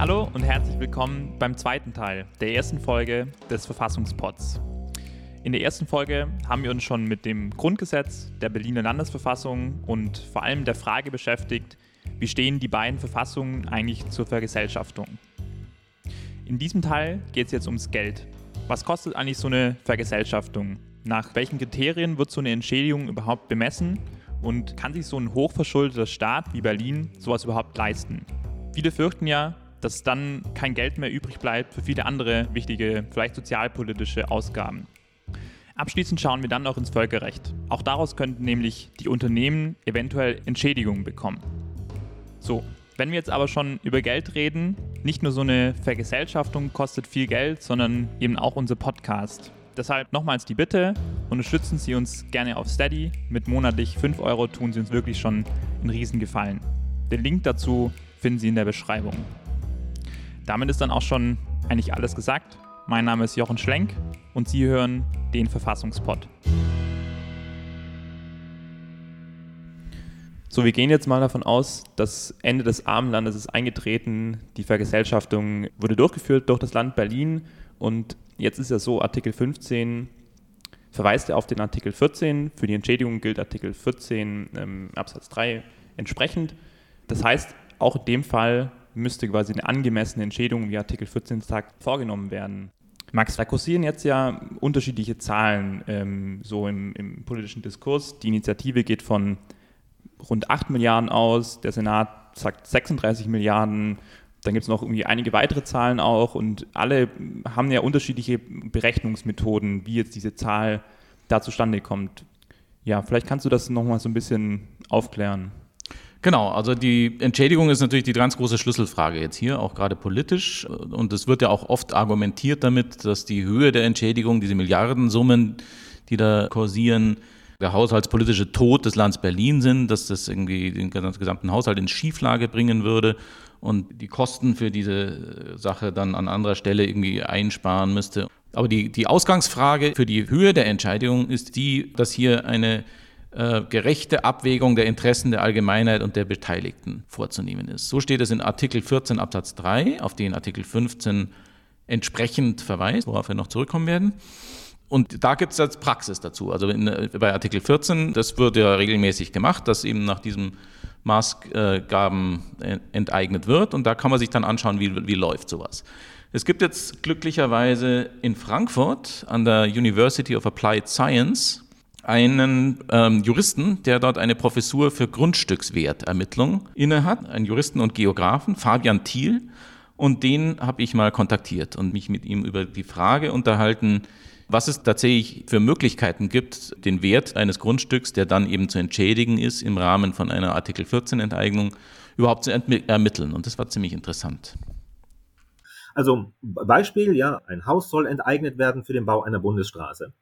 Hallo und herzlich willkommen beim zweiten Teil der ersten Folge des Verfassungspods. In der ersten Folge haben wir uns schon mit dem Grundgesetz der Berliner Landesverfassung und vor allem der Frage beschäftigt, wie stehen die beiden Verfassungen eigentlich zur Vergesellschaftung. In diesem Teil geht es jetzt ums Geld. Was kostet eigentlich so eine Vergesellschaftung? Nach welchen Kriterien wird so eine Entschädigung überhaupt bemessen? Und kann sich so ein hochverschuldeter Staat wie Berlin sowas überhaupt leisten? Viele fürchten ja, dass dann kein Geld mehr übrig bleibt für viele andere wichtige, vielleicht sozialpolitische Ausgaben. Abschließend schauen wir dann noch ins Völkerrecht. Auch daraus könnten nämlich die Unternehmen eventuell Entschädigungen bekommen. So, wenn wir jetzt aber schon über Geld reden, nicht nur so eine Vergesellschaftung kostet viel Geld, sondern eben auch unser Podcast. Deshalb nochmals die Bitte, unterstützen Sie uns gerne auf Steady. Mit monatlich 5 Euro tun Sie uns wirklich schon einen Riesengefallen. Den Link dazu finden Sie in der Beschreibung. Damit ist dann auch schon eigentlich alles gesagt. Mein Name ist Jochen Schlenk und Sie hören den Verfassungspod. So, wir gehen jetzt mal davon aus, das Ende des Armenlandes ist eingetreten, die Vergesellschaftung wurde durchgeführt durch das Land Berlin und jetzt ist ja so, Artikel 15 verweist er auf den Artikel 14, für die Entschädigung gilt Artikel 14 ähm, Absatz 3 entsprechend. Das heißt, auch in dem Fall müsste quasi eine angemessene Entschädigung wie Artikel 14 sagt vorgenommen werden. Max, da kursieren jetzt ja unterschiedliche Zahlen ähm, so im, im, politischen Diskurs. Die Initiative geht von rund 8 Milliarden aus, der Senat sagt 36 Milliarden, dann gibt es noch irgendwie einige weitere Zahlen auch und alle haben ja unterschiedliche Berechnungsmethoden, wie jetzt diese Zahl da zustande kommt. Ja, vielleicht kannst du das nochmal so ein bisschen aufklären. Genau, also die Entschädigung ist natürlich die ganz große Schlüsselfrage jetzt hier, auch gerade politisch. Und es wird ja auch oft argumentiert damit, dass die Höhe der Entschädigung, diese Milliardensummen, die da kursieren, der haushaltspolitische Tod des Landes Berlin sind, dass das irgendwie den gesamten Haushalt in Schieflage bringen würde und die Kosten für diese Sache dann an anderer Stelle irgendwie einsparen müsste. Aber die, die Ausgangsfrage für die Höhe der Entschädigung ist die, dass hier eine äh, gerechte Abwägung der Interessen der Allgemeinheit und der Beteiligten vorzunehmen ist. So steht es in Artikel 14 Absatz 3, auf den Artikel 15 entsprechend verweist, worauf wir noch zurückkommen werden. Und da gibt es jetzt Praxis dazu. Also in, bei Artikel 14, das wird ja regelmäßig gemacht, dass eben nach diesem Maßgaben enteignet wird. Und da kann man sich dann anschauen, wie, wie läuft sowas. Es gibt jetzt glücklicherweise in Frankfurt an der University of Applied Science einen ähm, Juristen, der dort eine Professur für Grundstückswertermittlung innehat, einen Juristen und Geografen, Fabian Thiel. Und den habe ich mal kontaktiert und mich mit ihm über die Frage unterhalten, was es tatsächlich für Möglichkeiten gibt, den Wert eines Grundstücks, der dann eben zu entschädigen ist, im Rahmen von einer Artikel 14 Enteignung überhaupt zu ermitteln. Und das war ziemlich interessant. Also Beispiel, ja, ein Haus soll enteignet werden für den Bau einer Bundesstraße.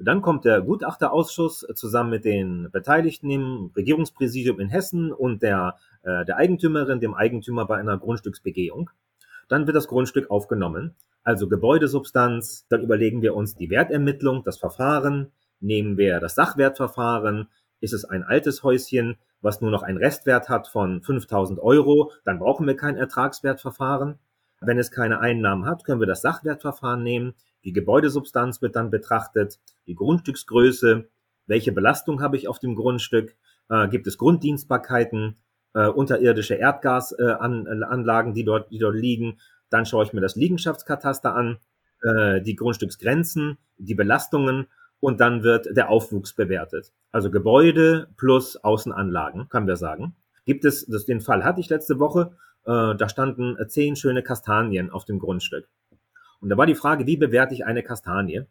Dann kommt der Gutachterausschuss zusammen mit den Beteiligten im Regierungspräsidium in Hessen und der, äh, der Eigentümerin, dem Eigentümer bei einer Grundstücksbegehung. Dann wird das Grundstück aufgenommen, also Gebäudesubstanz. Dann überlegen wir uns die Wertermittlung, das Verfahren. Nehmen wir das Sachwertverfahren. Ist es ein altes Häuschen, was nur noch einen Restwert hat von 5000 Euro, dann brauchen wir kein Ertragswertverfahren. Wenn es keine Einnahmen hat, können wir das Sachwertverfahren nehmen. Die Gebäudesubstanz wird dann betrachtet, die Grundstücksgröße, welche Belastung habe ich auf dem Grundstück, äh, gibt es Grunddienstbarkeiten, äh, unterirdische Erdgasanlagen, äh, die, dort, die dort liegen. Dann schaue ich mir das Liegenschaftskataster an, äh, die Grundstücksgrenzen, die Belastungen und dann wird der Aufwuchs bewertet. Also Gebäude plus Außenanlagen, können wir sagen. Gibt es, das, den Fall hatte ich letzte Woche, äh, da standen zehn schöne Kastanien auf dem Grundstück. Und da war die Frage, wie bewerte ich eine Kastanie?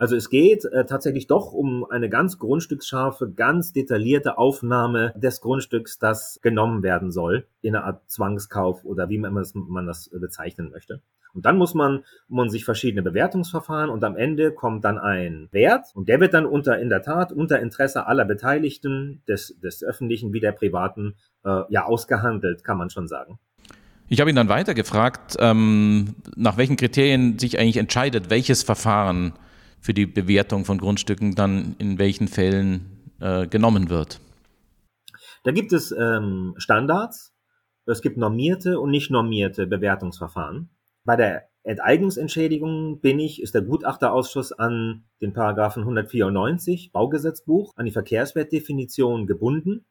Also es geht äh, tatsächlich doch um eine ganz grundstücksscharfe, ganz detaillierte Aufnahme des Grundstücks, das genommen werden soll, in einer Art Zwangskauf oder wie man das, man das bezeichnen möchte. Und dann muss man, man sich verschiedene Bewertungsverfahren und am Ende kommt dann ein Wert und der wird dann unter, in der Tat, unter Interesse aller Beteiligten, des, des öffentlichen wie der privaten, äh, ja, ausgehandelt, kann man schon sagen. Ich habe ihn dann weiter gefragt, ähm, nach welchen Kriterien sich eigentlich entscheidet, welches Verfahren für die Bewertung von Grundstücken dann in welchen Fällen äh, genommen wird. Da gibt es ähm, Standards Es gibt normierte und nicht normierte Bewertungsverfahren. Bei der Enteignungsentschädigung bin ich, ist der Gutachterausschuss an den Paragraphen 194 Baugesetzbuch, an die Verkehrswertdefinition gebunden,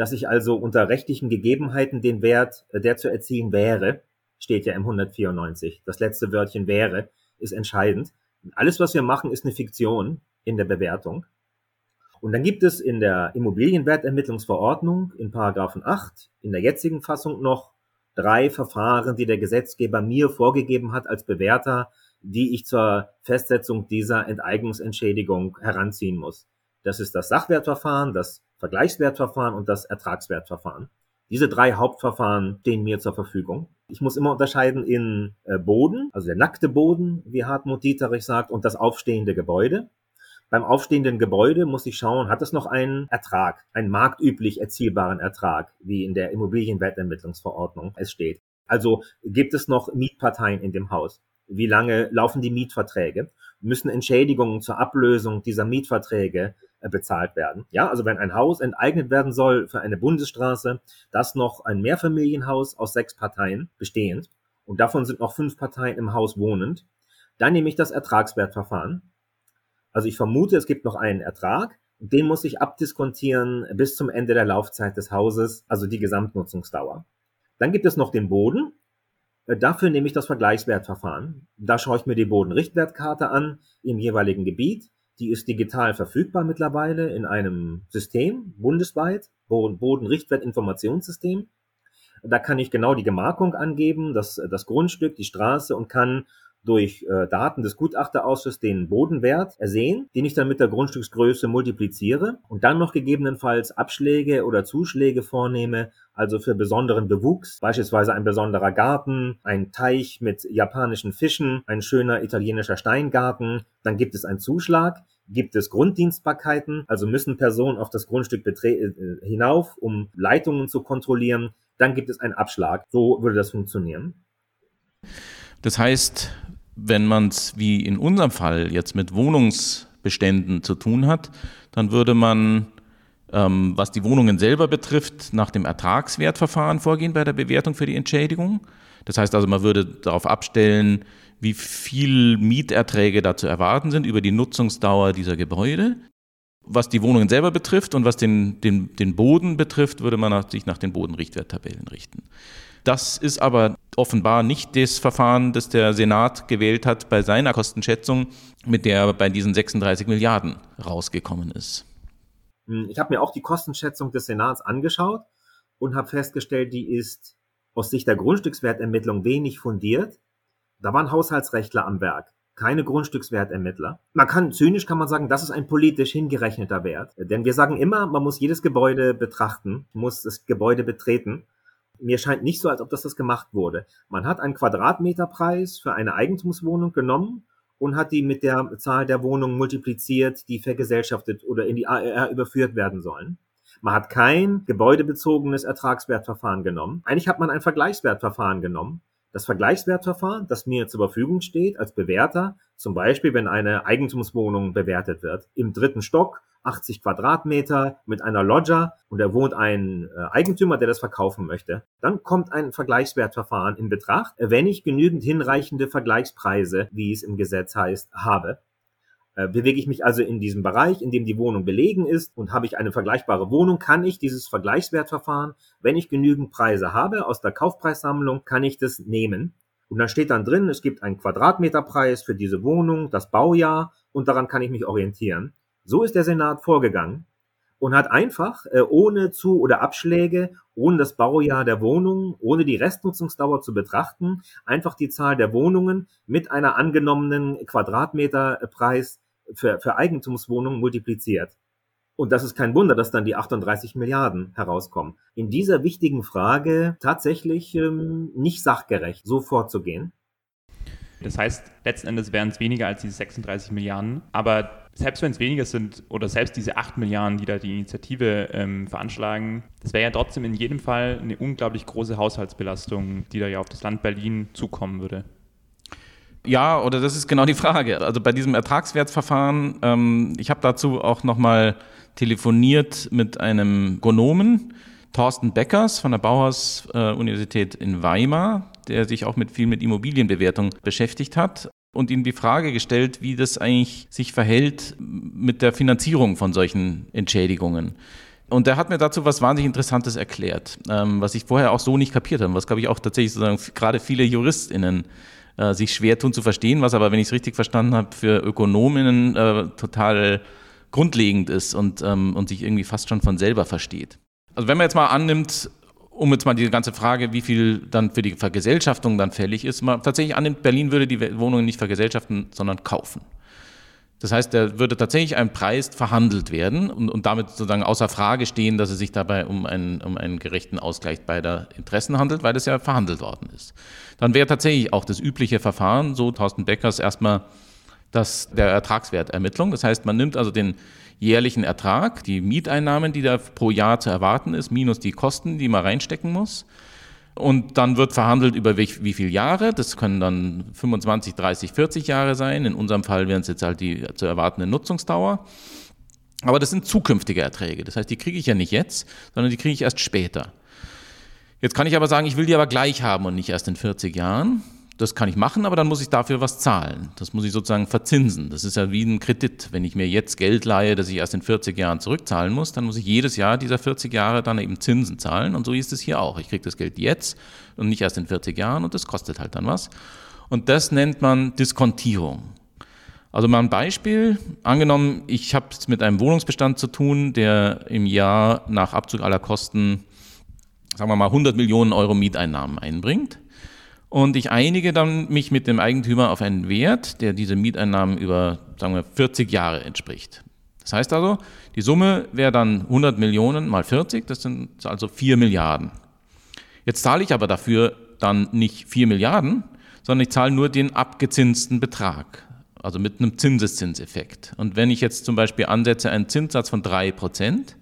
dass ich also unter rechtlichen Gegebenheiten den Wert, äh, der zu erzielen wäre, steht ja im 194. Das letzte Wörtchen wäre, ist entscheidend. Alles, was wir machen, ist eine Fiktion in der Bewertung. Und dann gibt es in der Immobilienwertermittlungsverordnung in Paragraphen 8 in der jetzigen Fassung noch drei Verfahren, die der Gesetzgeber mir vorgegeben hat als Bewerter, die ich zur Festsetzung dieser Enteignungsentschädigung heranziehen muss. Das ist das Sachwertverfahren, das Vergleichswertverfahren und das Ertragswertverfahren. Diese drei Hauptverfahren stehen mir zur Verfügung. Ich muss immer unterscheiden in äh, Boden, also der nackte Boden, wie Hartmut Dieterich sagt, und das aufstehende Gebäude. Beim aufstehenden Gebäude muss ich schauen, hat es noch einen Ertrag, einen marktüblich erzielbaren Ertrag, wie in der Immobilienwertermittlungsverordnung es steht. Also gibt es noch Mietparteien in dem Haus? Wie lange laufen die Mietverträge? Müssen Entschädigungen zur Ablösung dieser Mietverträge bezahlt werden? Ja, also wenn ein Haus enteignet werden soll für eine Bundesstraße, das noch ein Mehrfamilienhaus aus sechs Parteien bestehend und davon sind noch fünf Parteien im Haus wohnend, dann nehme ich das Ertragswertverfahren also ich vermute, es gibt noch einen Ertrag. Den muss ich abdiskontieren bis zum Ende der Laufzeit des Hauses, also die Gesamtnutzungsdauer. Dann gibt es noch den Boden. Äh, dafür nehme ich das Vergleichswertverfahren. Da schaue ich mir die Bodenrichtwertkarte an im jeweiligen Gebiet. Die ist digital verfügbar mittlerweile in einem System bundesweit, Bodenrichtwertinformationssystem. Da kann ich genau die Gemarkung angeben, das, das Grundstück, die Straße und kann durch äh, Daten des Gutachterausschusses den Bodenwert ersehen, den ich dann mit der Grundstücksgröße multipliziere und dann noch gegebenenfalls Abschläge oder Zuschläge vornehme, also für besonderen Bewuchs, beispielsweise ein besonderer Garten, ein Teich mit japanischen Fischen, ein schöner italienischer Steingarten, dann gibt es einen Zuschlag, gibt es Grunddienstbarkeiten, also müssen Personen auf das Grundstück äh, hinauf, um Leitungen zu kontrollieren, dann gibt es einen Abschlag. So würde das funktionieren. Das heißt, wenn man es wie in unserem Fall jetzt mit Wohnungsbeständen zu tun hat, dann würde man, ähm, was die Wohnungen selber betrifft, nach dem Ertragswertverfahren vorgehen bei der Bewertung für die Entschädigung. Das heißt also, man würde darauf abstellen, wie viel Mieterträge da zu erwarten sind über die Nutzungsdauer dieser Gebäude. Was die Wohnungen selber betrifft und was den, den, den Boden betrifft, würde man sich nach den Bodenrichtwerttabellen richten. Das ist aber offenbar nicht das Verfahren, das der Senat gewählt hat bei seiner Kostenschätzung, mit der er bei diesen 36 Milliarden rausgekommen ist. Hm, ich habe mir auch die Kostenschätzung des Senats angeschaut und habe festgestellt, die ist aus Sicht der Grundstückswertermittlung wenig fundiert. Da waren Haushaltsrechtler am Werk, keine Grundstückswertermittler. Man kann, zynisch kann man sagen, das ist ein politisch hingerechneter Wert. Denn wir sagen immer, man muss jedes Gebäude betrachten, muss das Gebäude betreten mir scheint nicht so, als ob das das gemacht wurde. Man hat einen Quadratmeterpreis für eine Eigentumswohnung genommen und hat die mit der Zahl der Wohnungen multipliziert, die vergesellschaftet oder in die ARR überführt werden sollen. Man hat kein gebäudebezogenes Ertragswertverfahren genommen. Eigentlich hat man ein Vergleichswertverfahren genommen. Das Vergleichswertverfahren, das mir zur Verfügung steht als Bewerter, zum Beispiel wenn eine Eigentumswohnung bewertet wird, im dritten Stock 80 Quadratmeter mit einer Loggia und da wohnt ein äh, Eigentümer, der das verkaufen möchte. Dann kommt ein Vergleichswertverfahren in Betracht, wenn ich genügend hinreichende Vergleichspreise, wie es im Gesetz heißt, habe. Äh, bewege ich mich also in diesem Bereich, in dem die Wohnung belegen ist und habe ich eine vergleichbare Wohnung, kann ich dieses Vergleichswertverfahren, wenn ich genügend Preise habe aus der Kaufpreissammlung, kann ich das nehmen. Und dann steht dann drin, es gibt einen Quadratmeterpreis für diese Wohnung, das Baujahr und daran kann ich mich orientieren. So ist der Senat vorgegangen und hat einfach äh, ohne Zu- oder Abschläge, ohne das Baujahr der Wohnung, ohne die Restnutzungsdauer zu betrachten, einfach die Zahl der Wohnungen mit einer angenommenen Quadratmeterpreis für, für Eigentumswohnungen multipliziert. Und das ist kein Wunder, dass dann die 38 Milliarden herauskommen. In dieser wichtigen Frage tatsächlich ähm, nicht sachgerecht, so vorzugehen. Das heißt, letzten Endes wären es weniger als diese 36 Milliarden. Aber selbst wenn es weniger sind oder selbst diese 8 Milliarden, die da die Initiative ähm, veranschlagen, das wäre ja trotzdem in jedem Fall eine unglaublich große Haushaltsbelastung, die da ja auf das Land Berlin zukommen würde. Ja, oder das ist genau die Frage. Also bei diesem Ertragswertverfahren, ähm, ich habe dazu auch nochmal telefoniert mit einem Ökonomen, Thorsten Beckers von der Bauhaus-Universität in Weimar, der sich auch mit viel mit Immobilienbewertung beschäftigt hat und ihm die Frage gestellt, wie das eigentlich sich verhält mit der Finanzierung von solchen Entschädigungen. Und er hat mir dazu was wahnsinnig Interessantes erklärt, ähm, was ich vorher auch so nicht kapiert habe, was glaube ich auch tatsächlich sozusagen gerade viele JuristInnen äh, sich schwer tun zu verstehen, was aber, wenn ich es richtig verstanden habe, für Ökonominnen äh, total grundlegend ist und, ähm, und sich irgendwie fast schon von selber versteht. Also wenn man jetzt mal annimmt, um jetzt mal die ganze Frage, wie viel dann für die Vergesellschaftung dann fällig ist, man tatsächlich annimmt, Berlin würde die Wohnungen nicht vergesellschaften, sondern kaufen. Das heißt, da würde tatsächlich ein Preis verhandelt werden und, und damit sozusagen außer Frage stehen, dass es sich dabei um einen, um einen gerechten Ausgleich beider Interessen handelt, weil das ja verhandelt worden ist. Dann wäre tatsächlich auch das übliche Verfahren, so Thorsten Beckers, erstmal das der Ertragswertermittlung. Das heißt, man nimmt also den jährlichen Ertrag, die Mieteinnahmen, die da pro Jahr zu erwarten ist, minus die Kosten, die man reinstecken muss. Und dann wird verhandelt über wie, wie viele Jahre. Das können dann 25, 30, 40 Jahre sein. In unserem Fall wären es jetzt halt die zu erwartende Nutzungsdauer. Aber das sind zukünftige Erträge. Das heißt, die kriege ich ja nicht jetzt, sondern die kriege ich erst später. Jetzt kann ich aber sagen, ich will die aber gleich haben und nicht erst in 40 Jahren. Das kann ich machen, aber dann muss ich dafür was zahlen. Das muss ich sozusagen verzinsen. Das ist ja wie ein Kredit. Wenn ich mir jetzt Geld leihe, das ich erst in 40 Jahren zurückzahlen muss, dann muss ich jedes Jahr dieser 40 Jahre dann eben Zinsen zahlen. Und so ist es hier auch. Ich kriege das Geld jetzt und nicht erst in 40 Jahren und das kostet halt dann was. Und das nennt man Diskontierung. Also mal ein Beispiel. Angenommen, ich habe es mit einem Wohnungsbestand zu tun, der im Jahr nach Abzug aller Kosten, sagen wir mal, 100 Millionen Euro Mieteinnahmen einbringt. Und ich einige dann mich mit dem Eigentümer auf einen Wert, der diese Mieteinnahmen über, sagen wir, 40 Jahre entspricht. Das heißt also, die Summe wäre dann 100 Millionen mal 40, das sind also 4 Milliarden. Jetzt zahle ich aber dafür dann nicht 4 Milliarden, sondern ich zahle nur den abgezinsten Betrag, also mit einem Zinseszinseffekt. Und wenn ich jetzt zum Beispiel ansetze einen Zinssatz von 3 Prozent,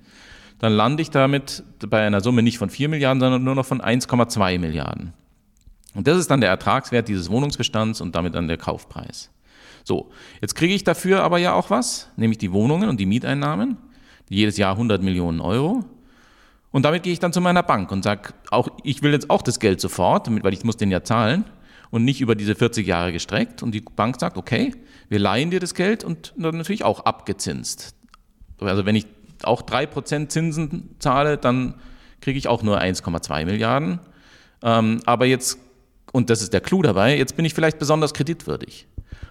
dann lande ich damit bei einer Summe nicht von 4 Milliarden, sondern nur noch von 1,2 Milliarden. Und das ist dann der Ertragswert dieses Wohnungsbestands und damit dann der Kaufpreis. So, jetzt kriege ich dafür aber ja auch was, nämlich die Wohnungen und die Mieteinnahmen, jedes Jahr 100 Millionen Euro. Und damit gehe ich dann zu meiner Bank und sage, auch, ich will jetzt auch das Geld sofort, weil ich muss den ja zahlen und nicht über diese 40 Jahre gestreckt. Und die Bank sagt, okay, wir leihen dir das Geld und dann natürlich auch abgezinst. Also wenn ich auch 3% Zinsen zahle, dann kriege ich auch nur 1,2 Milliarden. Ähm, aber jetzt und das ist der Clou dabei, jetzt bin ich vielleicht besonders kreditwürdig.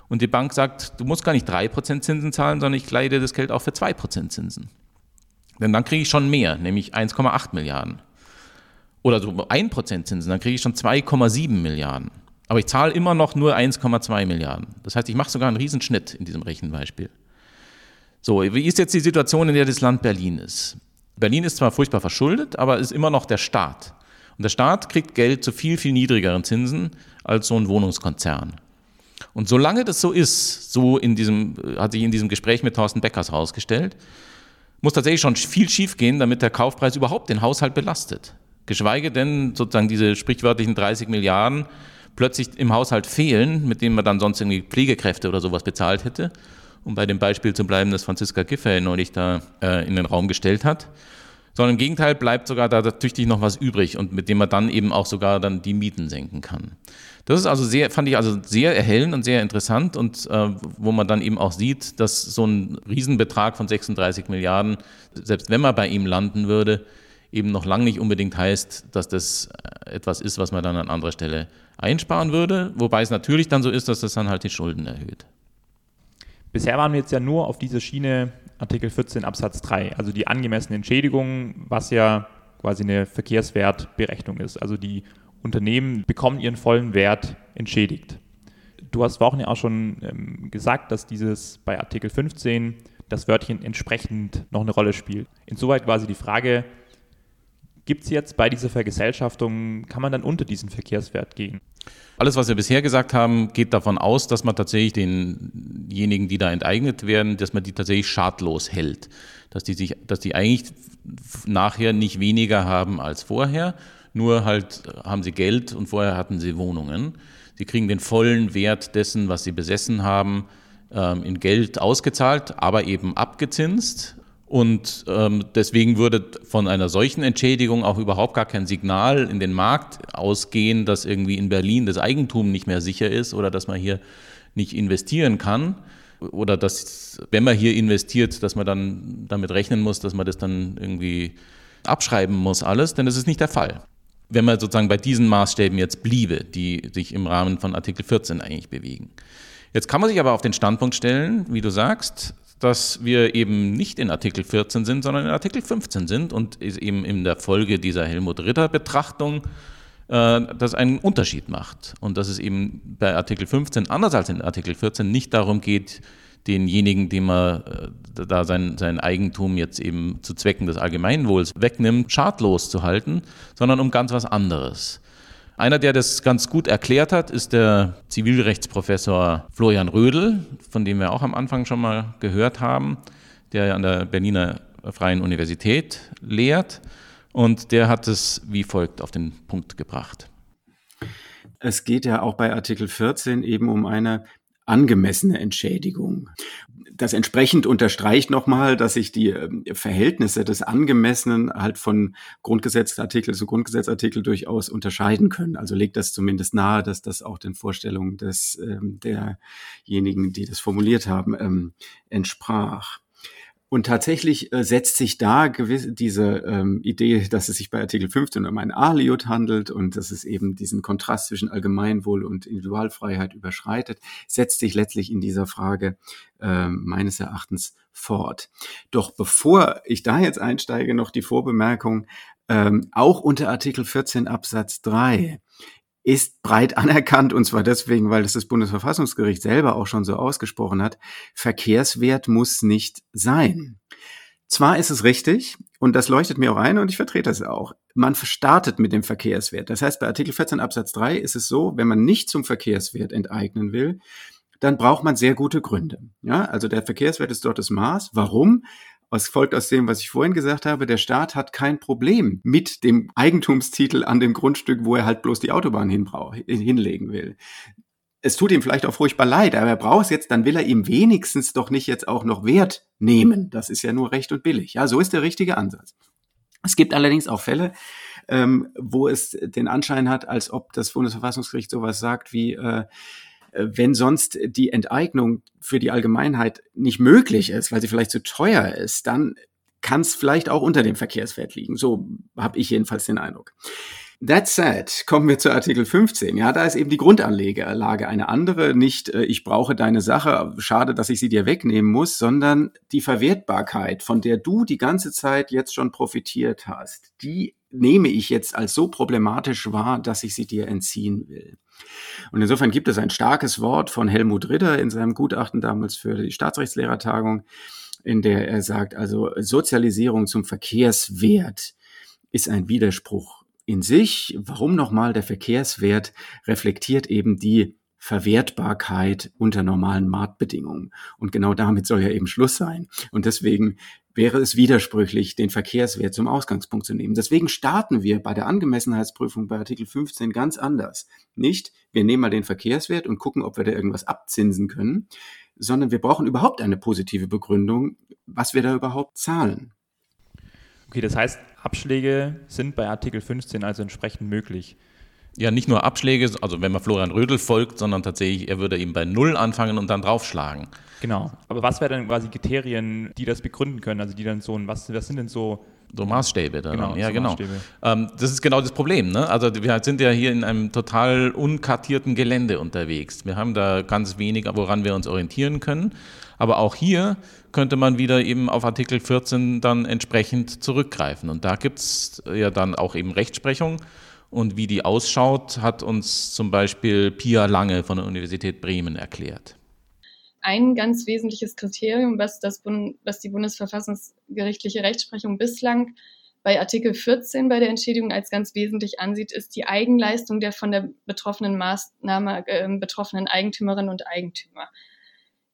Und die Bank sagt, du musst gar nicht 3% Zinsen zahlen, sondern ich leihe dir das Geld auch für 2% Zinsen. Denn dann kriege ich schon mehr, nämlich 1,8 Milliarden. Oder so 1% Zinsen, dann kriege ich schon 2,7 Milliarden. Aber ich zahle immer noch nur 1,2 Milliarden. Das heißt, ich mache sogar einen Riesenschnitt in diesem Rechenbeispiel. So, wie ist jetzt die Situation, in der das Land Berlin ist? Berlin ist zwar furchtbar verschuldet, aber ist immer noch der Staat. Und der Staat kriegt Geld zu viel, viel niedrigeren Zinsen als so ein Wohnungskonzern. Und solange das so ist, so in diesem, hat sich in diesem Gespräch mit Thorsten Beckers herausgestellt, muss tatsächlich schon viel schiefgehen, damit der Kaufpreis überhaupt den Haushalt belastet. Geschweige denn sozusagen diese sprichwörtlichen 30 Milliarden plötzlich im Haushalt fehlen, mit denen man dann sonst irgendwie Pflegekräfte oder sowas bezahlt hätte. Um bei dem Beispiel zu bleiben, das Franziska Giffey neulich da äh, in den Raum gestellt hat sondern im Gegenteil bleibt sogar da tüchtig noch was übrig und mit dem man dann eben auch sogar dann die Mieten senken kann. Das ist also sehr, fand ich also sehr erhellend und sehr interessant und äh, wo man dann eben auch sieht, dass so ein Riesenbetrag von 36 Milliarden, selbst wenn man bei ihm landen würde, eben noch lange nicht unbedingt heißt, dass das äh, etwas ist, was man dann an anderer Stelle einsparen würde, wobei es natürlich dann so ist, dass das dann halt die Schulden erhöht. Bisher waren wir jetzt ja nur auf dieser Schiene Artikel 14 Absatz 3, also die angemessene Entschädigung, was ja quasi eine Verkehrswertberechnung ist. Also die Unternehmen bekommen ihren vollen Wert entschädigt. Du hast vorhin ja auch schon ähm, gesagt, dass dieses bei Artikel 15 das Wörtchen entsprechend noch eine Rolle spielt. Insoweit quasi die Frage, gibt es jetzt bei dieser Vergesellschaftung, kann man dann unter diesen Verkehrswert gehen? Alles, was wir bisher gesagt haben, geht davon aus, dass man tatsächlich denjenigen, die da enteignet werden, dass man die tatsächlich schadlos hält. Dass die, sich, dass die eigentlich nachher nicht weniger haben als vorher, nur halt haben sie Geld und vorher hatten sie Wohnungen. Sie kriegen den vollen Wert dessen, was sie besessen haben, ähm, in Geld ausgezahlt, aber eben abgezinst Und ähm, deswegen würde von einer solchen Entschädigung auch überhaupt gar kein Signal in den Markt ausgehen, dass irgendwie in Berlin das Eigentum nicht mehr sicher ist oder dass man hier nicht investieren kann. Oder dass, wenn man hier investiert, dass man dann damit rechnen muss, dass man das dann irgendwie abschreiben muss, alles, denn das ist nicht der Fall. Wenn man sozusagen bei diesen Maßstäben jetzt bliebe, die sich im Rahmen von Artikel 14 eigentlich bewegen. Jetzt kann man sich aber auf den Standpunkt stellen, wie du sagst, dass wir eben nicht in Artikel 14 sind, sondern in Artikel 15 sind und eben in der Folge dieser Helmut Ritter Betrachtung äh, das einen Unterschied macht und dass es eben bei Artikel 15 anders als in Artikel 14 nicht darum geht, denjenigen, dem man äh, da sein, sein Eigentum jetzt eben zu Zwecken des Allgemeinwohls wegnimmt, schadlos zu halten, sondern um ganz was anderes. Einer, der das ganz gut erklärt hat, ist der Zivilrechtsprofessor Florian Rödel, von dem wir auch am Anfang schon mal gehört haben, der an der Berliner Freien Universität lehrt. Und der hat es wie folgt auf den Punkt gebracht. Es geht ja auch bei Artikel 14 eben um eine angemessene Entschädigung. Das entsprechend unterstreicht nochmal, dass sich die ähm, Verhältnisse des Angemessenen halt von Grundgesetzartikel zu Grundgesetzartikel durchaus unterscheiden können. Also legt das zumindest nahe, dass das auch den Vorstellungen des, ähm, derjenigen, die das formuliert haben, ähm, entsprach. Und tatsächlich äh, setzt sich da gewisse, diese ähm, Idee, dass es sich bei Artikel 15 um ein Aliot handelt und dass es eben diesen Kontrast zwischen Allgemeinwohl und Individualfreiheit überschreitet, setzt sich letztlich in dieser Frage äh, meines Erachtens fort. Doch bevor ich da jetzt einsteige, noch die Vorbemerkung, ähm, auch unter Artikel 14 Absatz 3 ist breit anerkannt, und zwar deswegen, weil es das Bundesverfassungsgericht selber auch schon so ausgesprochen hat, Verkehrswert muss nicht sein. Zwar ist es richtig, und das leuchtet mir auch ein, und ich vertrete es auch, man startet mit dem Verkehrswert. Das heißt, bei Artikel 14 Absatz 3 ist es so, wenn man nicht zum Verkehrswert enteignen will, dann braucht man sehr gute Gründe. Ja, also der Verkehrswert ist dort das Maß. Warum? Was folgt aus dem, was ich vorhin gesagt habe, der Staat hat kein Problem mit dem Eigentumstitel an dem Grundstück, wo er halt bloß die Autobahn hinlegen will. Es tut ihm vielleicht auch furchtbar leid, aber er braucht es jetzt, dann will er ihm wenigstens doch nicht jetzt auch noch Wert nehmen. Das ist ja nur recht und billig. Ja, so ist der richtige Ansatz. Es gibt allerdings auch Fälle, ähm, wo es den Anschein hat, als ob das Bundesverfassungsgericht sowas sagt wie, äh, wenn sonst die Enteignung für die Allgemeinheit nicht möglich ist, weil sie vielleicht zu teuer ist, dann kann es vielleicht auch unter dem Verkehrswert liegen. So habe ich jedenfalls den Eindruck. That said, kommen wir zu Artikel 15. Ja, da ist eben die Grundanlage eine andere. Nicht, äh, ich brauche deine Sache, schade, dass ich sie dir wegnehmen muss, sondern die Verwertbarkeit, von der du die ganze Zeit jetzt schon profitiert hast, die nehme ich jetzt als so problematisch wahr, dass ich sie dir entziehen will. Und insofern gibt es ein starkes Wort von Helmut Ritter in seinem Gutachten damals für die Staatsrechtslehrertagung, in der er sagt, also Sozialisierung zum Verkehrswert ist ein Widerspruch in sich. Warum nochmal? Der Verkehrswert reflektiert eben die Verwertbarkeit unter normalen Marktbedingungen. Und genau damit soll ja eben Schluss sein. Und deswegen wäre es widersprüchlich, den Verkehrswert zum Ausgangspunkt zu nehmen. Deswegen starten wir bei der Angemessenheitsprüfung bei Artikel 15 ganz anders. Nicht, wir nehmen mal den Verkehrswert und gucken, ob wir da irgendwas abzinsen können, sondern wir brauchen überhaupt eine positive Begründung, was wir da überhaupt zahlen. Okay, das heißt, Abschläge sind bei Artikel 15 also entsprechend möglich. Ja, nicht nur Abschläge, also wenn man Florian Rödel folgt, sondern tatsächlich, er würde eben bei Null anfangen und dann draufschlagen. Genau. Aber was wären dann quasi Kriterien, die das begründen können? Also die dann so, was, was sind denn so so Maßstäbe dann. Genau, ja, so genau. Ähm, das ist genau das Problem. Ne? Also wir sind ja hier in einem total unkartierten Gelände unterwegs. Wir haben da ganz wenig, woran wir uns orientieren können. Aber auch hier könnte man wieder eben auf Artikel 14 dann entsprechend zurückgreifen. Und da gibt es ja dann auch eben Rechtsprechung. Und wie die ausschaut, hat uns zum Beispiel Pia Lange von der Universität Bremen erklärt ein ganz wesentliches Kriterium, was, das was die bundesverfassungsgerichtliche Rechtsprechung bislang bei Artikel 14 bei der Entschädigung als ganz wesentlich ansieht, ist die Eigenleistung der von der betroffenen Maßnahme äh, betroffenen Eigentümerinnen und Eigentümer.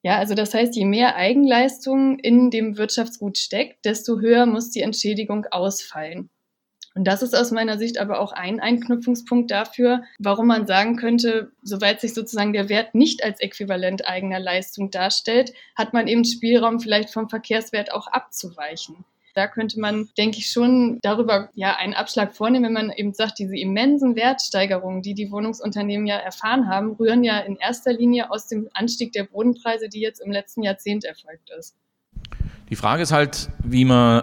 Ja, also das heißt, je mehr Eigenleistung in dem Wirtschaftsgut steckt, desto höher muss die Entschädigung ausfallen. Und das ist aus meiner Sicht aber auch ein Einknüpfungspunkt dafür, warum man sagen könnte, soweit sich sozusagen der Wert nicht als Äquivalent eigener Leistung darstellt, hat man eben Spielraum vielleicht vom Verkehrswert auch abzuweichen. Da könnte man, denke ich, schon darüber ja einen Abschlag vornehmen, wenn man eben sagt, diese immensen Wertsteigerungen, die die Wohnungsunternehmen ja erfahren haben, rühren ja in erster Linie aus dem Anstieg der Bodenpreise, die jetzt im letzten Jahrzehnt erfolgt ist. Die Frage ist halt, wie man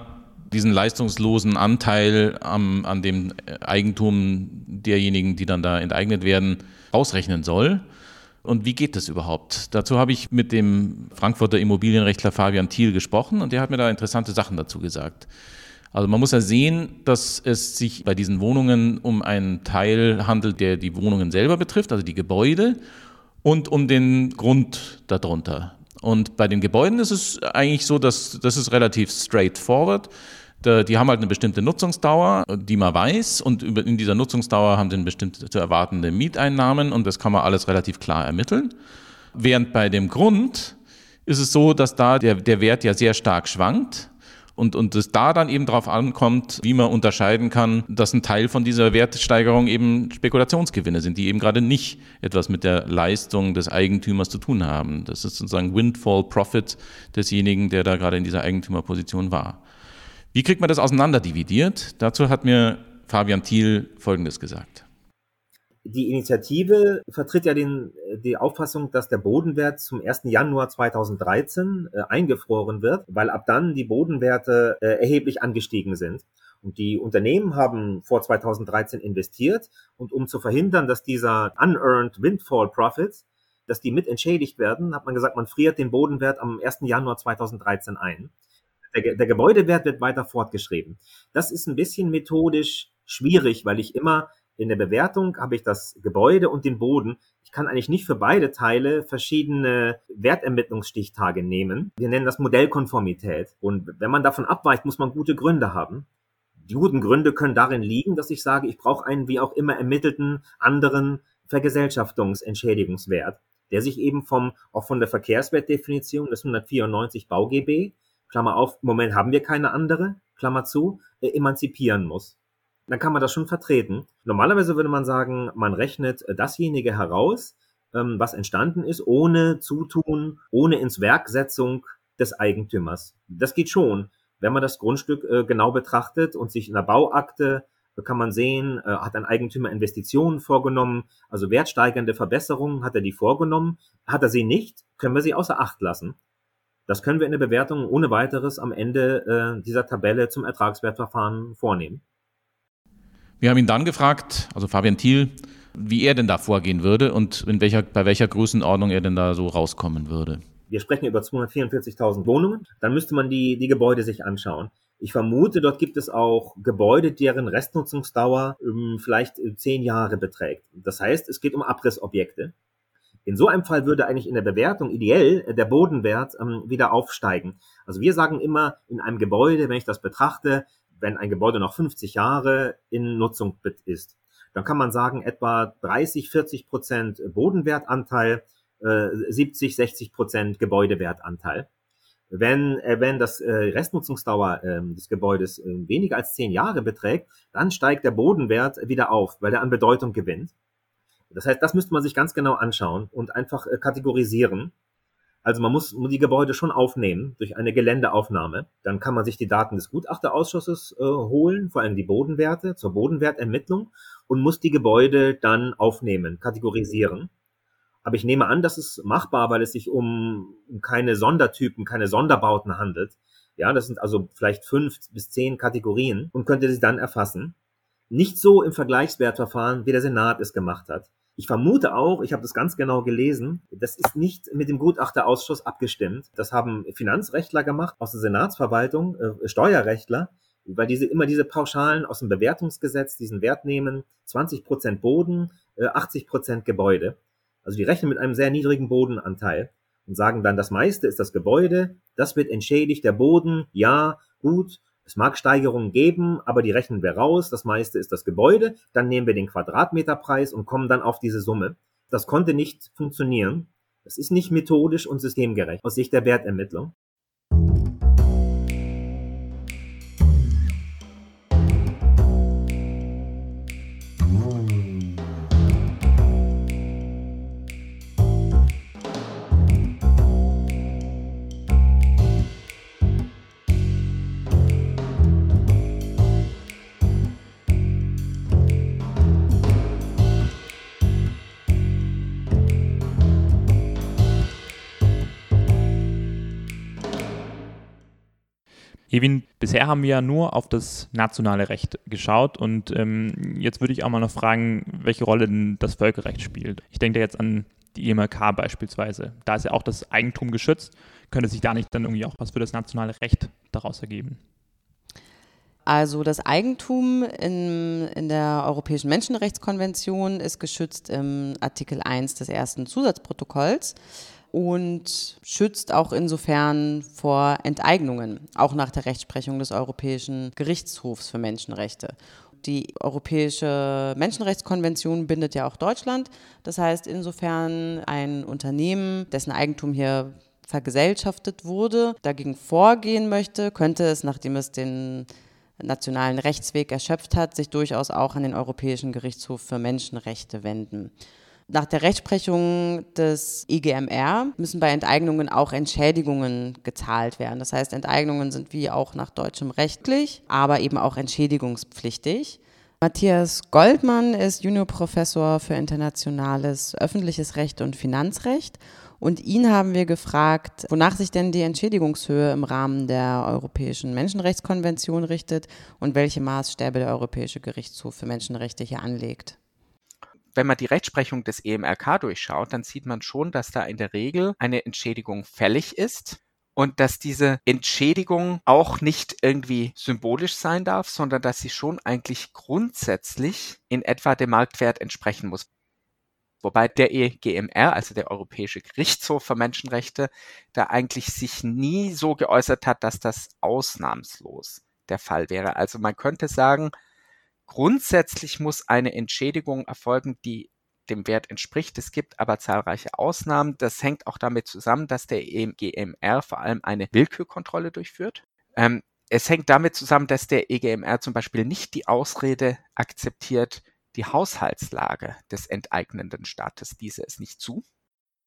diesen leistungslosen Anteil am, an dem Eigentum derjenigen, die dann da enteignet werden, ausrechnen soll. Und wie geht das überhaupt? Dazu habe ich mit dem Frankfurter Immobilienrechtler Fabian Thiel gesprochen und der hat mir da interessante Sachen dazu gesagt. Also man muss ja sehen, dass es sich bei diesen Wohnungen um einen Teil handelt, der die Wohnungen selber betrifft, also die Gebäude, und um den Grund darunter. Und bei den Gebäuden ist es eigentlich so, dass das ist relativ straightforward. Die haben halt eine bestimmte Nutzungsdauer, die man weiß, und in dieser Nutzungsdauer haben sie bestimmte zu erwartende Mieteinnahmen und das kann man alles relativ klar ermitteln. Während bei dem Grund ist es so, dass da der, der Wert ja sehr stark schwankt und, und es da dann eben darauf ankommt, wie man unterscheiden kann, dass ein Teil von dieser Wertsteigerung eben Spekulationsgewinne sind, die eben gerade nicht etwas mit der Leistung des Eigentümers zu tun haben. Das ist sozusagen Windfall Profit desjenigen, der da gerade in dieser Eigentümerposition war. Wie kriegt man das auseinanderdividiert? Dazu hat mir Fabian Thiel Folgendes gesagt. Die Initiative vertritt ja den, die Auffassung, dass der Bodenwert zum 1. Januar 2013 äh, eingefroren wird, weil ab dann die Bodenwerte äh, erheblich angestiegen sind. Und die Unternehmen haben vor 2013 investiert und um zu verhindern, dass dieser unearned windfall profits, dass die mit entschädigt werden, hat man gesagt, man friert den Bodenwert am 1. Januar 2013 ein der, der Gebäudewert wird weiter fortgeschrieben. Das ist ein bisschen methodisch schwierig, weil ich immer in der Bewertung habe ich das Gebäude und den Boden. Ich kann eigentlich nicht für beide Teile verschiedene Wertermittlungsstichtage nehmen. Wir nennen das Modellkonformität. Und wenn man davon abweicht, muss man gute Gründe haben. Die guten Gründe können darin liegen, dass ich sage, ich brauche einen wie auch immer ermittelten anderen Vergesellschaftungsentschädigungswert, der sich eben vom, auch von der Verkehrswertdefinition des 194 BauGB Klammer auf, im Moment haben wir keine andere, Klammer zu, äh, emanzipieren muss. Dann kann man das schon vertreten. Normalerweise würde man sagen, man rechnet äh, dasjenige heraus, ähm, was entstanden ist, ohne Zutun, ohne Inswerksetzung des Eigentümers. Das geht schon. Wenn man das Grundstück äh, genau betrachtet und sich in der Bauakte kann man sehen, hat ein Eigentümer Investitionen vorgenommen, also wertsteigernde Verbesserungen hat er die vorgenommen. Hat er sie nicht, können wir sie außer Acht lassen. Das können wir in der Bewertung ohne weiteres am Ende äh, dieser Tabelle zum Ertragswertverfahren vornehmen. Wir haben ihn dann gefragt, also Fabian Thiel, wie er denn da vorgehen würde und in welcher, bei welcher Größenordnung er denn da so rauskommen würde. Wir sprechen über 244.000 Wohnungen. Dann müsste man die, die Gebäude sich anschauen. Ich vermute, dort gibt es auch Gebäude, deren Restnutzungsdauer ähm, vielleicht äh, zehn Jahre beträgt. Das heißt, es geht um Abrissobjekte. In so einem Fall würde eigentlich in der Bewertung ideell äh, der Bodenwert ähm, wieder aufsteigen. Also wir sagen immer, in einem Gebäude, wenn ich das betrachte, wenn ein Gebäude noch 50 Jahre in Nutzung ist, dann kann man sagen, etwa 30, 40 Prozent Bodenwertanteil, äh, 70, 60 Prozent Gebäudewertanteil. Wenn, äh, wenn das äh, Restnutzungsdauer äh, des Gebäudes äh, weniger als zehn Jahre beträgt, dann steigt der Bodenwert wieder auf, weil er an Bedeutung gewinnt. Das heißt, das müsste man sich ganz genau anschauen und einfach äh, kategorisieren. Also man muss die Gebäude schon aufnehmen durch eine Geländeaufnahme. Dann kann man sich die Daten des Gutachterausschusses äh, holen, vor allem die Bodenwerte zur Bodenwertermittlung und muss die Gebäude dann aufnehmen, kategorisieren. Aber ich nehme an, das ist machbar, weil es sich um, um keine Sondertypen, keine Sonderbauten handelt. Ja, das sind also vielleicht fünf bis zehn Kategorien und könnte sie dann erfassen. Nicht so im Vergleichswertverfahren, wie der Senat es gemacht hat. Ich vermute auch, ich habe das ganz genau gelesen, das ist nicht mit dem Gutachterausschuss abgestimmt. Das haben Finanzrechtler gemacht aus der Senatsverwaltung, äh, Steuerrechtler, weil diese immer diese Pauschalen aus dem Bewertungsgesetz diesen Wert nehmen, 20 Prozent Boden, äh, 80 Prozent Gebäude. Also die rechnen mit einem sehr niedrigen Bodenanteil und sagen dann, das meiste ist das Gebäude, das wird entschädigt, der Boden, ja, gut, es mag Steigerungen geben, aber die rechnen wir raus. Das meiste ist das Gebäude. Dann nehmen wir den Quadratmeterpreis und kommen dann auf diese Summe. Das konnte nicht funktionieren. Das ist nicht methodisch und systemgerecht aus Sicht der Wertermittlung. Ewin, bisher haben wir ja nur auf das nationale Recht geschaut und ähm, jetzt würde ich auch mal noch fragen, welche Rolle denn das Völkerrecht spielt. Ich denke da jetzt an die EMRK beispielsweise. Da ist ja auch das Eigentum geschützt. Könnte sich da nicht dann irgendwie auch was für das nationale Recht daraus ergeben? Also das Eigentum in, in der Europäischen Menschenrechtskonvention ist geschützt im Artikel 1 des ersten Zusatzprotokolls und schützt auch insofern vor Enteignungen, auch nach der Rechtsprechung des Europäischen Gerichtshofs für Menschenrechte. Die Europäische Menschenrechtskonvention bindet ja auch Deutschland. Das heißt, insofern ein Unternehmen, dessen Eigentum hier vergesellschaftet wurde, dagegen vorgehen möchte, könnte es, nachdem es den nationalen Rechtsweg erschöpft hat, sich durchaus auch an den Europäischen Gerichtshof für Menschenrechte wenden. Nach der Rechtsprechung des IGMR müssen bei Enteignungen auch Entschädigungen gezahlt werden. Das heißt, Enteignungen sind wie auch nach deutschem rechtlich, aber eben auch entschädigungspflichtig. Matthias Goldmann ist Juniorprofessor für internationales öffentliches Recht und Finanzrecht. Und ihn haben wir gefragt, wonach sich denn die Entschädigungshöhe im Rahmen der Europäischen Menschenrechtskonvention richtet und welche Maßstäbe der Europäische Gerichtshof für Menschenrechte hier anlegt wenn man die Rechtsprechung des EMRK durchschaut, dann sieht man schon, dass da in der Regel eine Entschädigung fällig ist und dass diese Entschädigung auch nicht irgendwie symbolisch sein darf, sondern dass sie schon eigentlich grundsätzlich in etwa dem Marktwert entsprechen muss. Wobei der EGMR, also der Europäische Gerichtshof für Menschenrechte, da eigentlich sich nie so geäußert hat, dass das ausnahmslos der Fall wäre. Also man könnte sagen, Grundsätzlich muss eine Entschädigung erfolgen, die dem Wert entspricht. Es gibt aber zahlreiche Ausnahmen. Das hängt auch damit zusammen, dass der EGMR vor allem eine Willkürkontrolle durchführt. Ähm, es hängt damit zusammen, dass der EGMR zum Beispiel nicht die Ausrede akzeptiert, die Haushaltslage des enteignenden Staates diese es nicht zu.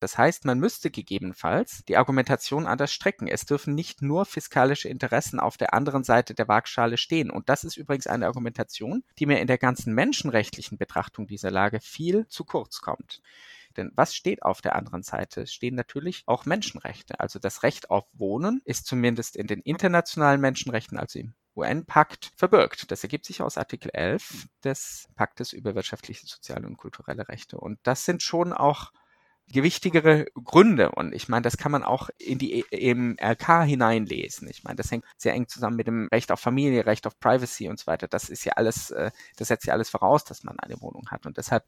Das heißt, man müsste gegebenenfalls die Argumentation anders strecken. Es dürfen nicht nur fiskalische Interessen auf der anderen Seite der Waagschale stehen. Und das ist übrigens eine Argumentation, die mir in der ganzen menschenrechtlichen Betrachtung dieser Lage viel zu kurz kommt. Denn was steht auf der anderen Seite? Es stehen natürlich auch Menschenrechte. Also das Recht auf Wohnen ist zumindest in den internationalen Menschenrechten, also im UN-Pakt, verbirgt. Das ergibt sich aus Artikel 11 des Paktes über wirtschaftliche, soziale und kulturelle Rechte. Und das sind schon auch gewichtigere Gründe. Und ich meine, das kann man auch in die EMRK hineinlesen. Ich meine, das hängt sehr eng zusammen mit dem Recht auf Familie, Recht auf Privacy und so weiter. Das ist ja alles, äh, das setzt ja alles voraus, dass man eine Wohnung hat. Und deshalb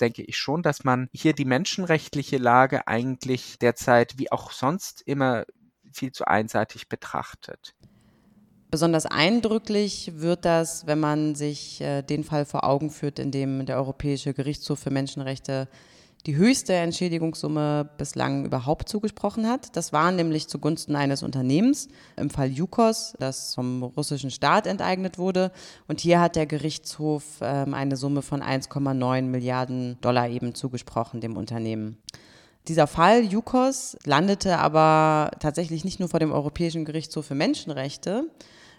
denke ich schon, dass man hier die menschenrechtliche Lage eigentlich derzeit wie auch sonst immer viel zu einseitig betrachtet. Besonders eindrücklich wird das, wenn man sich äh, den Fall vor Augen führt, in dem der Europäische Gerichtshof für Menschenrechte die höchste Entschädigungssumme bislang überhaupt zugesprochen hat. Das war nämlich zugunsten eines Unternehmens, im Fall Yukos, das vom russischen Staat enteignet wurde. Und hier hat der Gerichtshof ähm, eine Summe von 1,9 Milliarden Dollar eben zugesprochen dem Unternehmen. Dieser Fall Yukos landete aber tatsächlich nicht nur vor dem Europäischen Gerichtshof für Menschenrechte,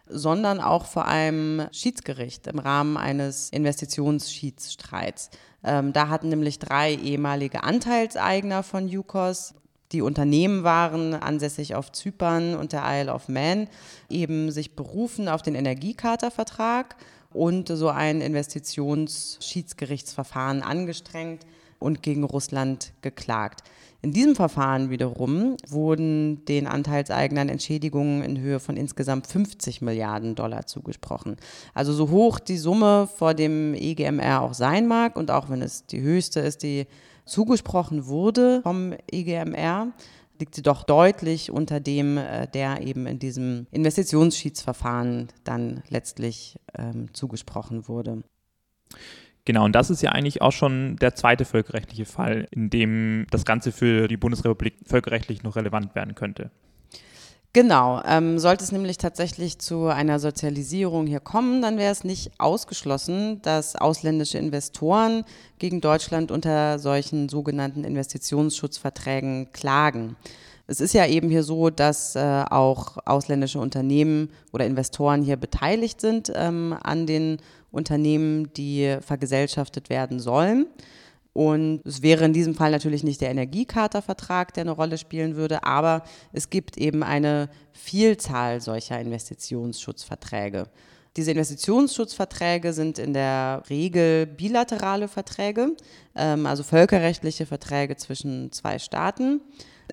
sondern auch vor einem Schiedsgericht im Rahmen eines Investitionsschiedsstreits. Ähm, da hatten nämlich drei ehemalige Anteilseigner von Yukos die Unternehmen waren ansässig auf Zypern und der Isle of Man, eben sich berufen auf den Energiekatervertrag und so ein Investitionsschiedsgerichtsverfahren angestrengt und gegen Russland geklagt. In diesem Verfahren wiederum wurden den Anteilseignern Entschädigungen in Höhe von insgesamt 50 Milliarden Dollar zugesprochen. Also so hoch die Summe vor dem EGMR auch sein mag und auch wenn es die höchste ist, die zugesprochen wurde vom EGMR, liegt sie doch deutlich unter dem, äh, der eben in diesem Investitionsschiedsverfahren dann letztlich ähm, zugesprochen wurde. Genau, und das ist ja eigentlich auch schon der zweite völkerrechtliche Fall, in dem das Ganze für die Bundesrepublik völkerrechtlich noch relevant werden könnte. Genau, ähm, sollte es nämlich tatsächlich zu einer Sozialisierung hier kommen, dann wäre es nicht ausgeschlossen, dass ausländische Investoren gegen Deutschland unter solchen sogenannten Investitionsschutzverträgen klagen. Es ist ja eben hier so, dass äh, auch ausländische Unternehmen oder Investoren hier beteiligt sind ähm, an den Unternehmen, die vergesellschaftet werden sollen. Und es wäre in diesem Fall natürlich nicht der Energiekatervertrag, der eine Rolle spielen würde, aber es gibt eben eine Vielzahl solcher Investitionsschutzverträge. Diese Investitionsschutzverträge sind in der Regel bilaterale Verträge, ähm, also völkerrechtliche Verträge zwischen zwei Staaten,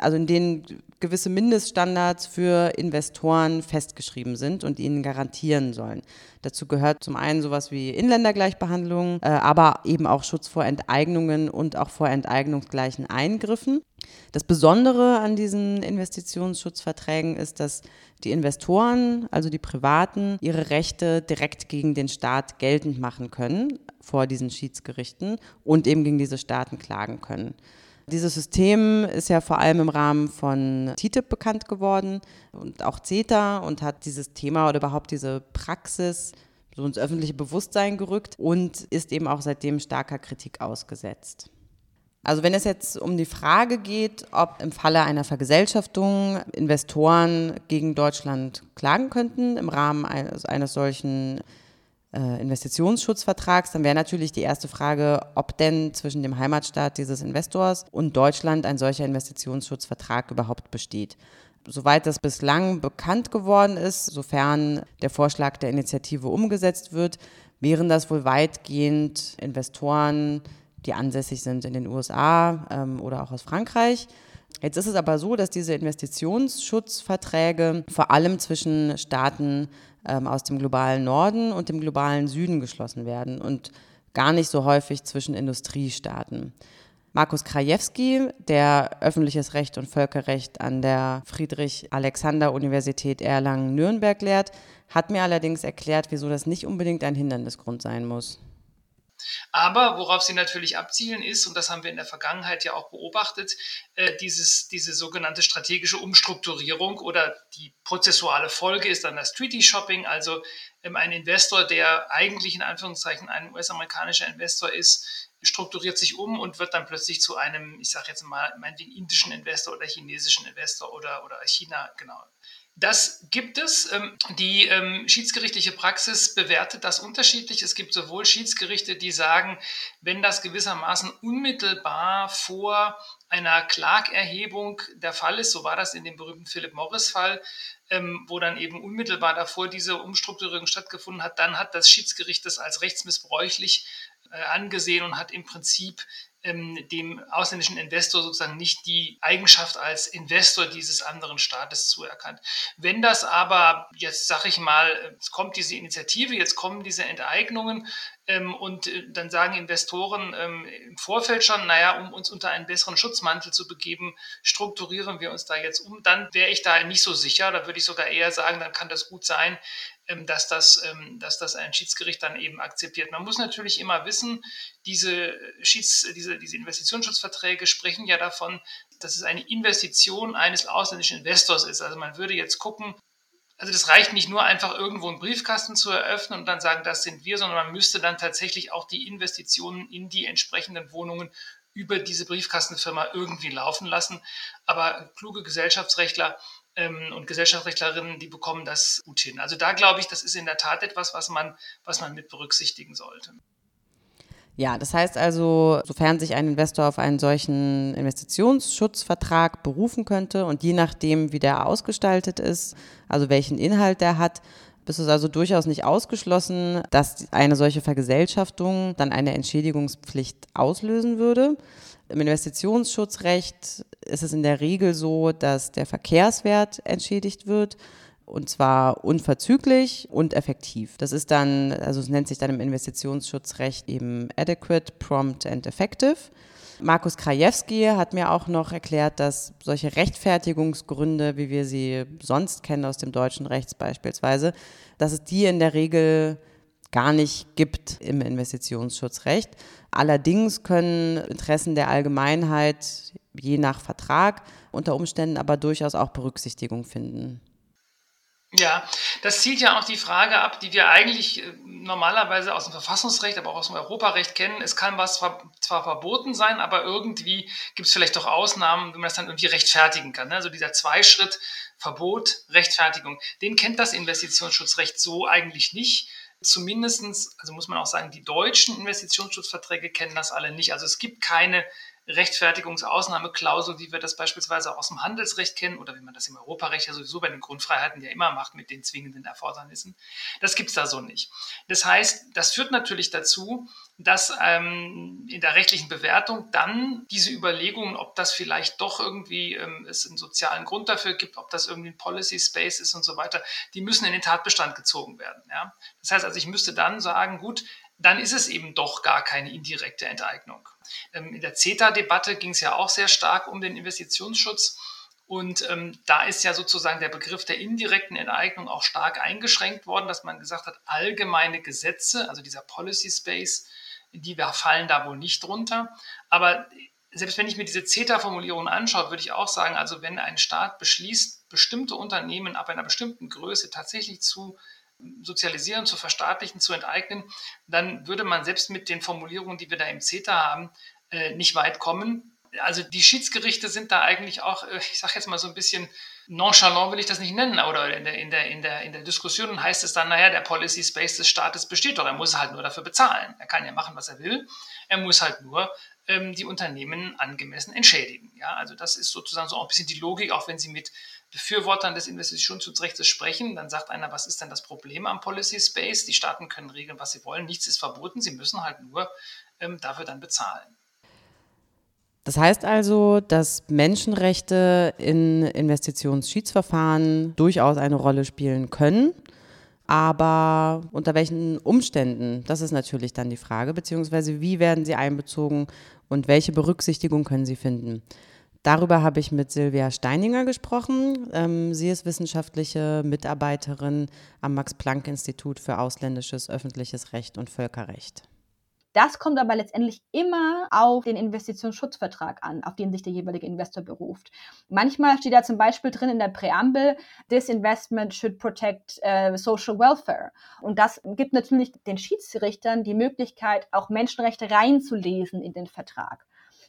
also in denen gewisse Mindeststandards für Investoren festgeschrieben sind und ihnen garantieren sollen. Dazu gehört zum einen sowas wie Inländergleichbehandlung, äh, aber eben auch Schutz vor Enteignungen und auch vor enteignungsgleichen Eingriffen. Das Besondere an diesen Investitionsschutzverträgen ist, dass die Investoren, also die Privaten, ihre Rechte direkt gegen den Staat geltend machen können vor diesen Schiedsgerichten und eben gegen diese Staaten klagen können. Dieses System ist ja vor allem im Rahmen von TTIP bekannt geworden und auch CETA und hat dieses Thema oder überhaupt diese Praxis so ins öffentliche Bewusstsein gerückt und ist eben auch seitdem starker Kritik ausgesetzt. Also wenn es jetzt um die Frage geht, ob im Falle einer Vergesellschaftung Investoren gegen Deutschland klagen könnten im Rahmen eines, eines solchen äh, Investitionsschutzvertrags, dann wäre natürlich die erste Frage, ob denn zwischen dem Heimatstaat dieses Investors und Deutschland ein solcher Investitionsschutzvertrag überhaupt besteht. Soweit das bislang bekannt geworden ist, sofern der Vorschlag der Initiative umgesetzt wird, wären das wohl weitgehend Investoren, die ansässig sind in den USA ähm, oder auch aus Frankreich. Jetzt ist es aber so, dass diese Investitionsschutzverträge vor allem zwischen Staaten ähm, aus dem globalen Norden und dem globalen Süden geschlossen werden und gar nicht so häufig zwischen Industriestaaten. Markus Krajewski, der öffentliches Recht und Völkerrecht an der Friedrich-Alexander-Universität Erlangen-Nürnberg lehrt, hat mir allerdings erklärt, wieso das nicht unbedingt ein Hindernisgrund sein muss. Aber worauf sie natürlich abzielen ist, und das haben wir in der Vergangenheit ja auch beobachtet, äh, dieses, diese sogenannte strategische Umstrukturierung oder die prozessuale Folge ist dann das Treaty Shopping, also ähm, ein Investor, der eigentlich in Anführungszeichen ein US-amerikanischer Investor ist, strukturiert sich um und wird dann plötzlich zu einem, ich sage jetzt mal, meinetwegen indischen Investor oder chinesischen Investor oder, oder China, genau, das gibt es. Ähm, die ähm, schiedsgerichtliche Praxis bewertet das unterschiedlich. Es gibt sowohl Schiedsgerichte, die sagen, wenn das gewissermaßen unmittelbar vor einer Klagerhebung der Fall ist, so war das in dem berühmten Philip Morris-Fall, ähm, wo dann eben unmittelbar davor diese Umstrukturierung stattgefunden hat, dann hat das Schiedsgericht das als rechtsmissbräuchlich äh, angesehen und hat im Prinzip ähm, dem ausländischen Investor sozusagen nicht die Eigenschaft als Investor dieses anderen Staates zuerkannt. Wenn das aber, jetzt sage ich mal, es kommt diese Initiative, jetzt kommen diese Enteignungen ähm, und äh, dann sagen Investoren ähm, im Vorfeld schon, naja, um uns unter einen besseren Schutzmantel zu begeben, strukturieren wir uns da jetzt um, dann wäre ich da nicht so sicher. Da würde ich sogar eher sagen, dann kann das gut sein, dass, das, ähm, dass das ein Schiedsgericht dann eben akzeptiert. Man muss natürlich immer wissen, diese, Schieds-, diese, diese Investitionsschutzverträge sprechen ja davon, dass es eine Investition eines ausländischen Investors ist. Also man würde jetzt gucken, also das reicht nicht nur einfach irgendwo einen Briefkasten zu eröffnen und dann sagen, das sind wir, sondern man müsste dann tatsächlich auch die Investitionen in die entsprechenden Wohnungen über diese Briefkastenfirma irgendwie laufen lassen. Aber kluge Gesellschaftsrechtler ähm, und Gesellschaftsrechtlerinnen, die bekommen das gut hin. Also da glaube ich, das ist in der Tat etwas, was man, was man mit berücksichtigen sollte. Ja, das heißt also, sofern sich ein Investor auf einen solchen Investitionsschutzvertrag berufen könnte und je nachdem, wie der ausgestaltet ist, also welchen Inhalt der hat, ist es also durchaus nicht ausgeschlossen, dass eine solche Vergesellschaftung dann eine Entschädigungspflicht auslösen würde. Im Investitionsschutzrecht ist es in der Regel so, dass der Verkehrswert entschädigt wird und zwar unverzüglich und effektiv. Das ist dann, also es nennt sich dann im Investitionsschutzrecht eben adequate, prompt and effective. Markus Krajewski hat mir auch noch erklärt, dass solche Rechtfertigungsgründe, wie wir sie sonst kennen aus dem deutschen Rechts beispielsweise, dass es die in der Regel gar nicht gibt im Investitionsschutzrecht. Allerdings können Interessen der Allgemeinheit je nach Vertrag unter Umständen aber durchaus auch Berücksichtigung finden. Ja, das zielt ja auch die Frage ab, die wir eigentlich äh, normalerweise aus dem Verfassungsrecht, aber auch aus dem Europarecht kennen. Es kann was zwar verboten sein, aber irgendwie gibt es vielleicht doch Ausnahmen, wenn man das dann irgendwie rechtfertigen kann. Ne? Also dieser Zweischritt Verbot, Rechtfertigung, den kennt das Investitionsschutzrecht so eigentlich nicht. zumindestens, also muss man auch sagen, die deutschen Investitionsschutzverträge kennen das alle nicht. Also es gibt keine Rechtfertigungsausnahmeklausel, wie wir das beispielsweise aus dem Handelsrecht kennen oder wie man das im Europarecht ja sowieso bei den Grundfreiheiten ja immer macht mit den zwingenden Erfordernissen. Das gibt es da so nicht. Das heißt, das führt natürlich dazu, dass ähm, in der rechtlichen Bewertung dann diese Überlegungen, ob das vielleicht doch irgendwie ähm, es einen sozialen Grund dafür gibt, ob das irgendwie ein Policy Space ist und so weiter, die müssen in den Tatbestand gezogen werden. Ja? Das heißt also, ich müsste dann sagen, gut, dann ist es eben doch gar keine indirekte Enteignung. Ähm, in der CETA-Debatte ging es ja auch sehr stark um den Investitionsschutz. Und ähm, da ist ja sozusagen der Begriff der indirekten Enteignung auch stark eingeschränkt worden, dass man gesagt hat, allgemeine Gesetze, also dieser Policy Space, die fallen da wohl nicht drunter. Aber selbst wenn ich mir diese CETA-Formulierung anschaue, würde ich auch sagen, also wenn ein Staat beschließt, bestimmte Unternehmen ab einer bestimmten Größe tatsächlich zu sozialisieren, zu verstaatlichen, zu enteignen, dann würde man selbst mit den Formulierungen, die wir da im CETA haben, äh, nicht weit kommen. Also die Schiedsgerichte sind da eigentlich auch, äh, ich sage jetzt mal so ein bisschen nonchalant will ich das nicht nennen, oder in der, in der, in der, in der Diskussion heißt es dann, naja, der Policy Space des Staates besteht doch, er muss halt nur dafür bezahlen. Er kann ja machen, was er will. Er muss halt nur ähm, die Unternehmen angemessen entschädigen. Ja, also das ist sozusagen so auch ein bisschen die Logik, auch wenn Sie mit Befürwortern des Investitionsschutzrechts sprechen, dann sagt einer, was ist denn das Problem am Policy Space? Die Staaten können regeln, was sie wollen, nichts ist verboten, sie müssen halt nur ähm, dafür dann bezahlen. Das heißt also, dass Menschenrechte in Investitionsschiedsverfahren durchaus eine Rolle spielen können. Aber unter welchen Umständen, das ist natürlich dann die Frage, beziehungsweise wie werden sie einbezogen und welche Berücksichtigung können sie finden. Darüber habe ich mit Silvia Steininger gesprochen. Ähm, sie ist wissenschaftliche Mitarbeiterin am Max-Planck-Institut für ausländisches öffentliches Recht und Völkerrecht. Das kommt aber letztendlich immer auf den Investitionsschutzvertrag an, auf den sich der jeweilige Investor beruft. Manchmal steht da zum Beispiel drin in der Präambel, this investment should protect uh, social welfare. Und das gibt natürlich den Schiedsrichtern die Möglichkeit, auch Menschenrechte reinzulesen in den Vertrag.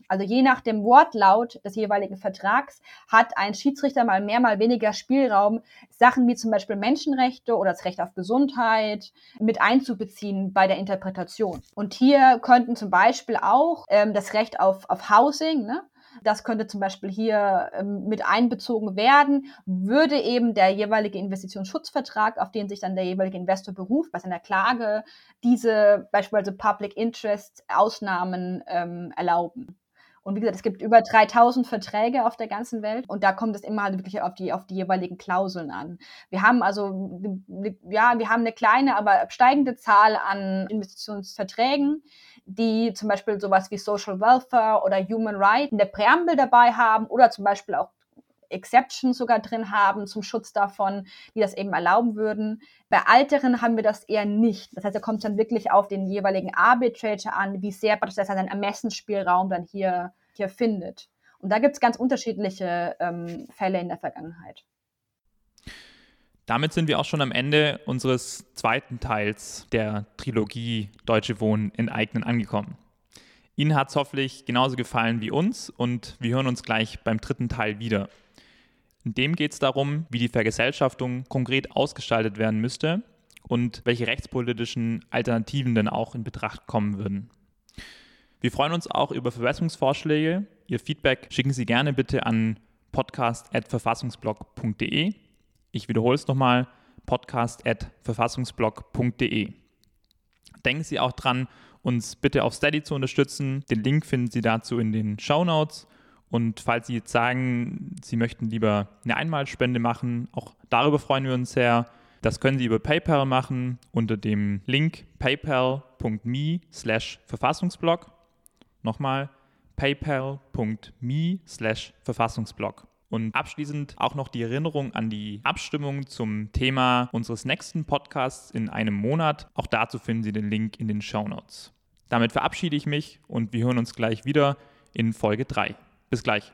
Also je nach dem Wortlaut des jeweiligen Vertrags hat ein Schiedsrichter mal mehr, mal weniger Spielraum, Sachen wie zum Beispiel Menschenrechte oder das Recht auf Gesundheit mit einzubeziehen bei der Interpretation. Und hier könnten zum Beispiel auch ähm, das Recht auf, auf Housing, ne? Das könnte zum Beispiel hier ähm, mit einbezogen werden, würde eben der jeweilige Investitionsschutzvertrag, auf den sich dann der jeweilige Investor beruft, bei seiner Klage, diese beispielsweise Public Interest Ausnahmen ähm, erlauben. Und wie gesagt, es gibt über 3000 Verträge auf der ganzen Welt und da kommt es immer halt wirklich auf die, auf die jeweiligen Klauseln an. Wir haben also, ja, wir haben eine kleine, aber steigende Zahl an Investitionsverträgen, die zum Beispiel sowas wie Social Welfare oder Human Rights in der Präambel dabei haben oder zum Beispiel auch Exceptions sogar drin haben zum Schutz davon, die das eben erlauben würden. Bei Alteren haben wir das eher nicht. Das heißt, da kommt es dann wirklich auf den jeweiligen Arbitrator an, wie sehr das seinen Ermessensspielraum dann hier, hier findet. Und da gibt es ganz unterschiedliche ähm, Fälle in der Vergangenheit. Damit sind wir auch schon am Ende unseres zweiten Teils der Trilogie Deutsche Wohnen enteignen angekommen. Ihnen hat es hoffentlich genauso gefallen wie uns und wir hören uns gleich beim dritten Teil wieder. In dem geht es darum, wie die Vergesellschaftung konkret ausgestaltet werden müsste und welche rechtspolitischen Alternativen denn auch in Betracht kommen würden. Wir freuen uns auch über Verbesserungsvorschläge. Ihr Feedback schicken Sie gerne bitte an podcast.verfassungsblog.de. Ich wiederhole es nochmal, podcast.verfassungsblog.de. Denken Sie auch dran, uns bitte auf Steady zu unterstützen. Den Link finden Sie dazu in den Show Notes. Und falls Sie jetzt sagen, Sie möchten lieber eine Einmalspende machen, auch darüber freuen wir uns sehr. Das können Sie über PayPal machen unter dem Link paypal.me slash Verfassungsblog. Nochmal paypal.me slash Verfassungsblog. Und abschließend auch noch die Erinnerung an die Abstimmung zum Thema unseres nächsten Podcasts in einem Monat. Auch dazu finden Sie den Link in den Show Notes. Damit verabschiede ich mich und wir hören uns gleich wieder in Folge 3. Bis gleich.